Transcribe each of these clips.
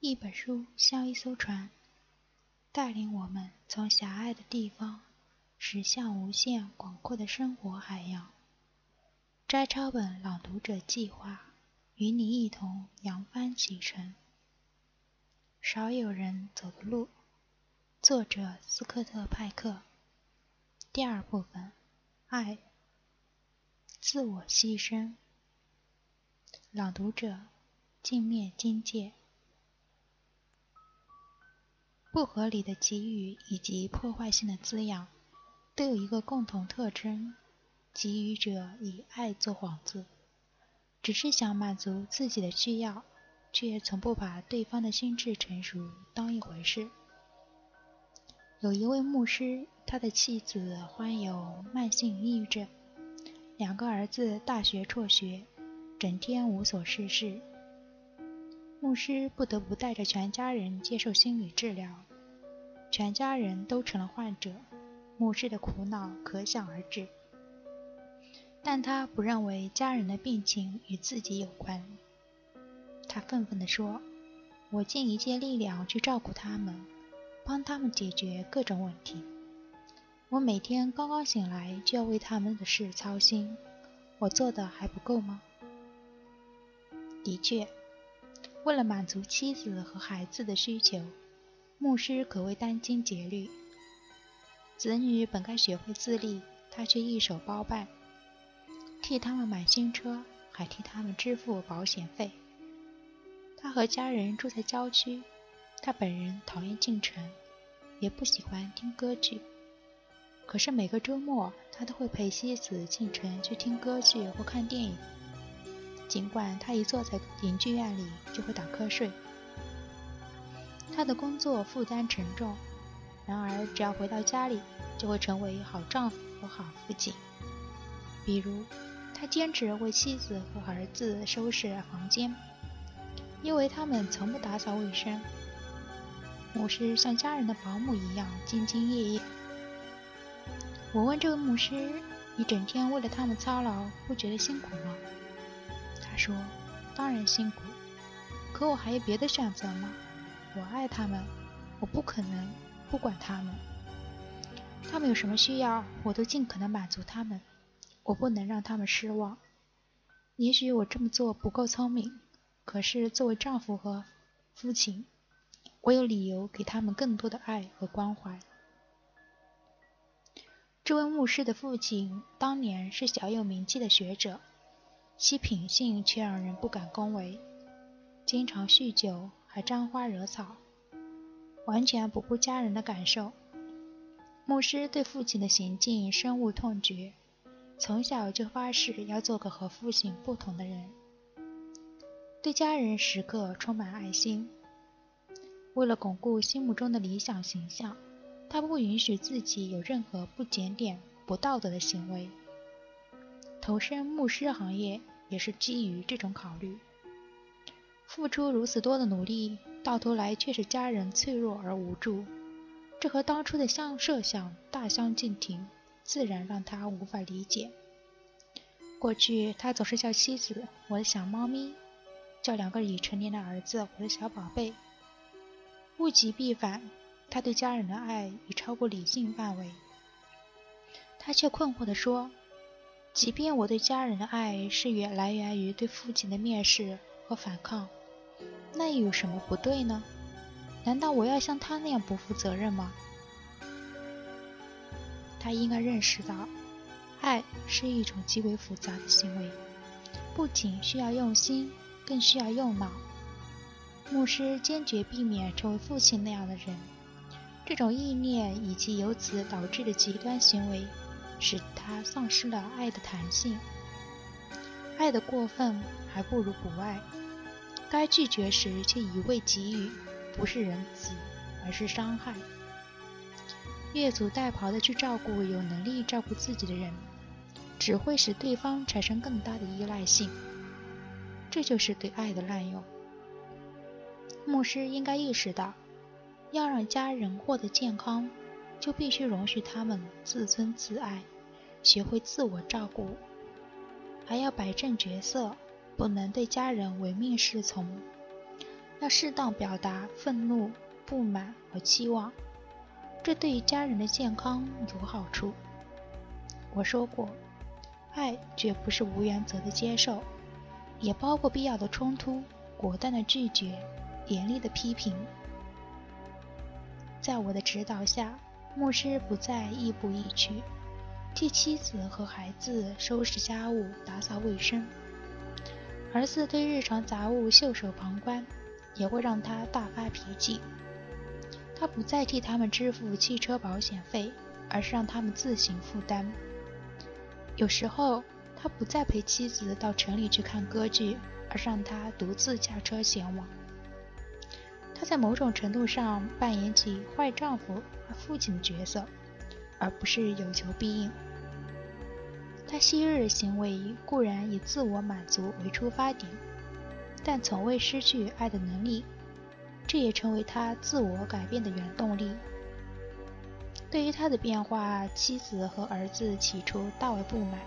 一本书像一艘船，带领我们从狭隘的地方驶向无限广阔的生活海洋。摘抄本朗读者计划与你一同扬帆启程。少有人走的路，作者斯科特·派克。第二部分，爱，自我牺牲。朗读者，镜面金界。不合理的给予以及破坏性的滋养，都有一个共同特征：给予者以爱做幌子，只是想满足自己的需要，却从不把对方的心智成熟当一回事。有一位牧师，他的妻子患有慢性抑郁症，两个儿子大学辍学，整天无所事事。牧师不得不带着全家人接受心理治疗，全家人都成了患者，牧师的苦恼可想而知。但他不认为家人的病情与自己有关。他愤愤地说：“我尽一切力量去照顾他们，帮他们解决各种问题。我每天刚刚醒来就要为他们的事操心，我做的还不够吗？”的确。为了满足妻子和孩子的需求，牧师可谓殚精竭虑。子女本该学会自立，他却一手包办，替他们买新车，还替他们支付保险费。他和家人住在郊区，他本人讨厌进城，也不喜欢听歌剧。可是每个周末，他都会陪妻子进城去听歌剧或看电影。尽管他一坐在影剧院里就会打瞌睡，他的工作负担沉重，然而只要回到家里，就会成为好丈夫和好父亲。比如，他坚持为妻子和儿子收拾房间，因为他们从不打扫卫生。牧师像家人的保姆一样兢兢业业。我问这位牧师：“你整天为了他们操劳，不觉得辛苦吗？”他说：“当然辛苦，可我还有别的选择吗？我爱他们，我不可能不管他们。他们有什么需要，我都尽可能满足他们。我不能让他们失望。也许我这么做不够聪明，可是作为丈夫和父亲，我有理由给他们更多的爱和关怀。”这位牧师的父亲当年是小有名气的学者。其品性却让人不敢恭维，经常酗酒，还沾花惹草，完全不顾家人的感受。牧师对父亲的行径深恶痛绝，从小就发誓要做个和父亲不同的人，对家人时刻充满爱心。为了巩固心目中的理想形象，他不允许自己有任何不检点、不道德的行为。投身牧师行业也是基于这种考虑。付出如此多的努力，到头来却是家人脆弱而无助，这和当初的相设想大相径庭，自然让他无法理解。过去他总是叫妻子“我的小猫咪”，叫两个已成年的儿子“我的小宝贝”。物极必反，他对家人的爱已超过理性范围。他却困惑地说。即便我对家人的爱是源来源于对父亲的蔑视和反抗，那又有什么不对呢？难道我要像他那样不负责任吗？他应该认识到，爱是一种极为复杂的行为，不仅需要用心，更需要用脑。牧师坚决避免成为父亲那样的人，这种意念以及由此导致的极端行为。使他丧失了爱的弹性。爱的过分还不如不爱。该拒绝时却一味给予，不是仁慈，而是伤害。越俎代庖的去照顾有能力照顾自己的人，只会使对方产生更大的依赖性。这就是对爱的滥用。牧师应该意识到，要让家人获得健康。就必须容许他们自尊自爱，学会自我照顾，还要摆正角色，不能对家人唯命是从。要适当表达愤怒、不满和期望，这对于家人的健康有好处。我说过，爱绝不是无原则的接受，也包括必要的冲突、果断的拒绝、严厉的批评。在我的指导下，牧师不再亦步亦趋，替妻子和孩子收拾家务、打扫卫生。儿子对日常杂物袖手旁观。也会让他大发脾气。他不再替他们支付汽车保险费，而是让他们自行负担。有时候，他不再陪妻子到城里去看歌剧，而是让他独自驾车前往。他在某种程度上扮演起坏丈夫和父亲的角色，而不是有求必应。他昔日的行为固然以自我满足为出发点。但从未失去爱的能力，这也成为他自我改变的原动力。对于他的变化，妻子和儿子起初大为不满，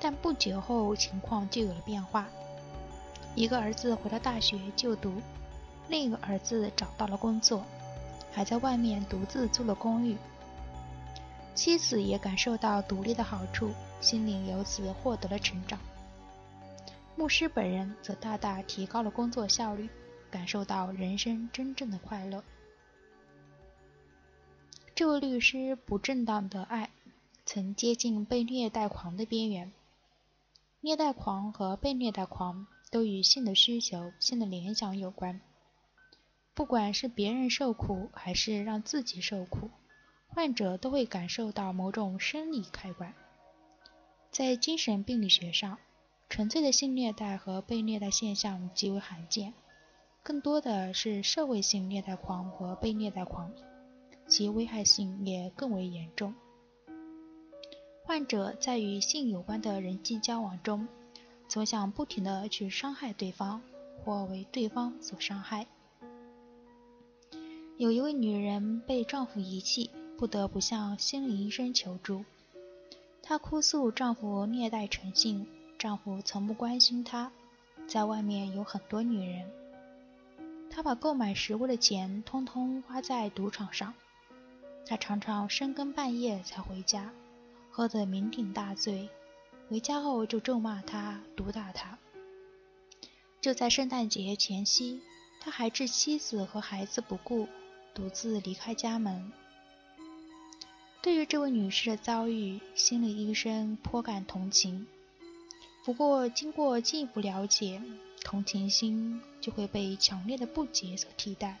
但不久后情况就有了变化。一个儿子回到大学就读，另一个儿子找到了工作，还在外面独自租了公寓。妻子也感受到独立的好处，心灵由此获得了成长。牧师本人则大大提高了工作效率，感受到人生真正的快乐。这位律师不正当的爱曾接近被虐待狂的边缘。虐待狂和被虐待狂都与性的需求、性的联想有关。不管是别人受苦，还是让自己受苦，患者都会感受到某种生理开关。在精神病理学上。纯粹的性虐待和被虐待现象极为罕见，更多的是社会性虐待狂和被虐待狂，其危害性也更为严重。患者在与性有关的人际交往中，总想不停地去伤害对方，或为对方所伤害。有一位女人被丈夫遗弃，不得不向心理医生求助。她哭诉丈夫虐待成性。丈夫从不关心她，在外面有很多女人。她把购买食物的钱通通花在赌场上。他常常深更半夜才回家，喝得酩酊大醉，回家后就咒骂她、毒打她。就在圣诞节前夕，他还置妻子和孩子不顾，独自离开家门。对于这位女士的遭遇，心理医生颇感同情。不过，经过进一步了解，同情心就会被强烈的不解所替代。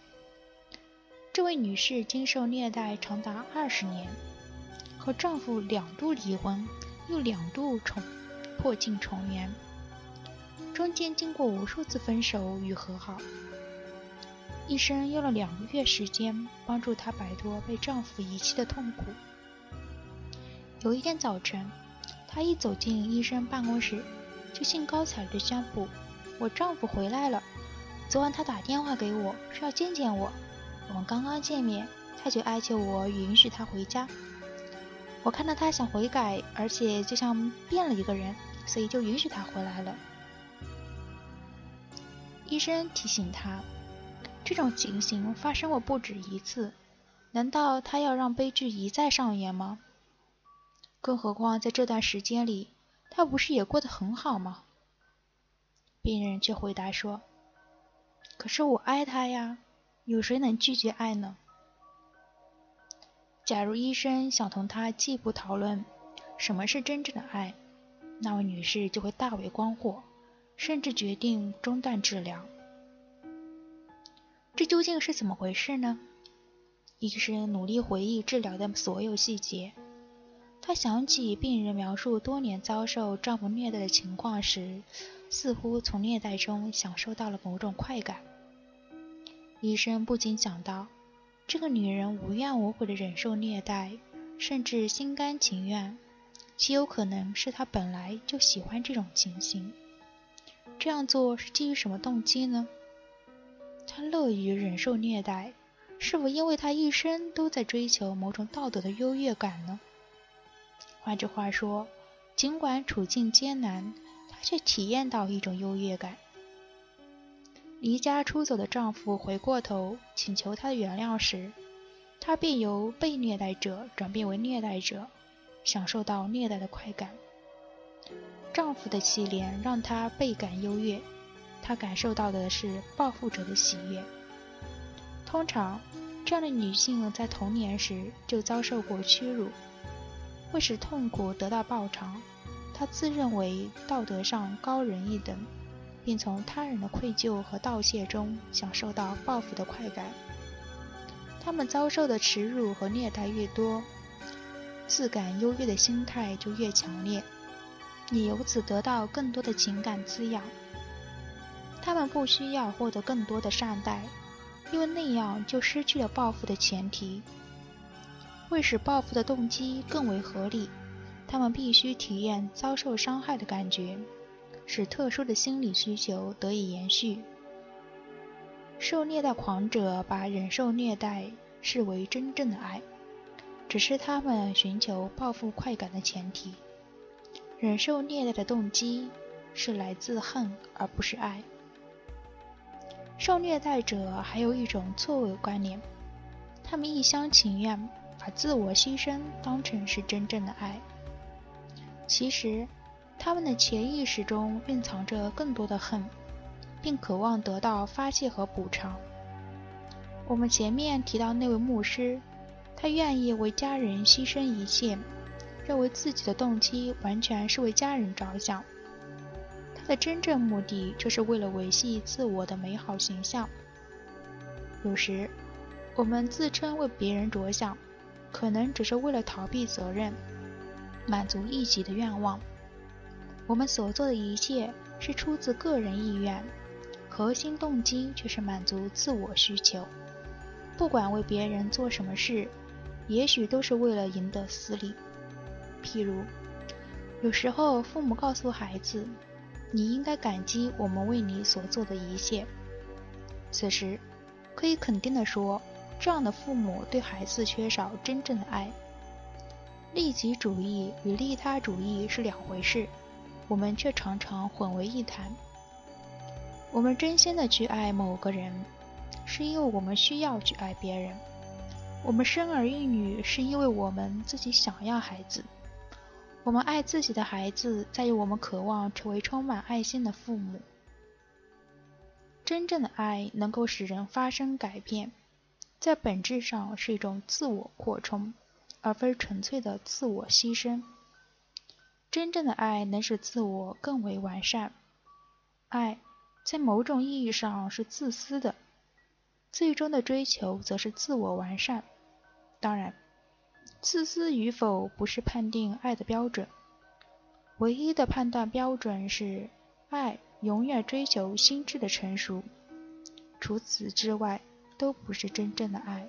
这位女士经受虐待长达二十年，和丈夫两度离婚，又两度重破镜重圆，中间经过无数次分手与和好。医生用了两个月时间帮助她摆脱被丈夫遗弃的痛苦。有一天早晨，她一走进医生办公室。就兴高采烈宣布：“我丈夫回来了。昨晚他打电话给我，说要见见我。我们刚刚见面，他就哀求我允许他回家。我看到他想悔改，而且就像变了一个人，所以就允许他回来了。”医生提醒他：“这种情形发生过不止一次，难道他要让悲剧一再上演吗？更何况在这段时间里。”他不是也过得很好吗？病人却回答说：“可是我爱他呀，有谁能拒绝爱呢？”假如医生想同他进一步讨论什么是真正的爱，那位女士就会大为光火，甚至决定中断治疗。这究竟是怎么回事呢？医生努力回忆治疗的所有细节。她想起病人描述多年遭受丈夫虐待的情况时，似乎从虐待中享受到了某种快感。医生不禁想到，这个女人无怨无悔地忍受虐待，甚至心甘情愿，极有可能是她本来就喜欢这种情形。这样做是基于什么动机呢？她乐于忍受虐待，是否因为她一生都在追求某种道德的优越感呢？换句话说，尽管处境艰难，她却体验到一种优越感。离家出走的丈夫回过头请求她的原谅时，她便由被虐待者转变为虐待者，享受到虐待的快感。丈夫的气怜让她倍感优越，她感受到的是报复者的喜悦。通常，这样的女性在童年时就遭受过屈辱，会使痛苦得到报偿，他自认为道德上高人一等。并从他人的愧疚和道谢中享受到报复的快感。他们遭受的耻辱和虐待越多，自感优越的心态就越强烈，也由此得到更多的情感滋养。他们不需要获得更多的善待，因为那样就失去了报复的前提。为使报复的动机更为合理，他们必须体验遭受伤害的感觉。使特殊的心理需求得以延续。受虐待狂者把忍受虐待视为真正的爱，只是他们寻求报复快感的前提。忍受虐待的动机是来自恨，而不是爱。受虐待者还有一种错误观念，他们一厢情愿把自我牺牲当成是真正的爱。其实。他们的潜意识中蕴藏着更多的恨，并渴望得到发泄和补偿。我们前面提到那位牧师，他愿意为家人牺牲一切，认为自己的动机完全是为家人着想。他的真正目的就是为了维系自我的美好形象。有时，我们自称为别人着想，可能只是为了逃避责任，满足一己的愿望。我们所做的一切是出自个人意愿，核心动机却是满足自我需求。不管为别人做什么事，也许都是为了赢得私利。譬如，有时候父母告诉孩子：“你应该感激我们为你所做的一切。”此时，可以肯定地说，这样的父母对孩子缺少真正的爱。利己主义与利他主义是两回事。我们却常常混为一谈。我们真心的去爱某个人，是因为我们需要去爱别人；我们生儿育女，是因为我们自己想要孩子；我们爱自己的孩子，在于我们渴望成为充满爱心的父母。真正的爱能够使人发生改变，在本质上是一种自我扩充，而非纯粹的自我牺牲。真正的爱能使自我更为完善。爱在某种意义上是自私的，最终的追求则是自我完善。当然，自私与否不是判定爱的标准，唯一的判断标准是爱永远追求心智的成熟。除此之外，都不是真正的爱。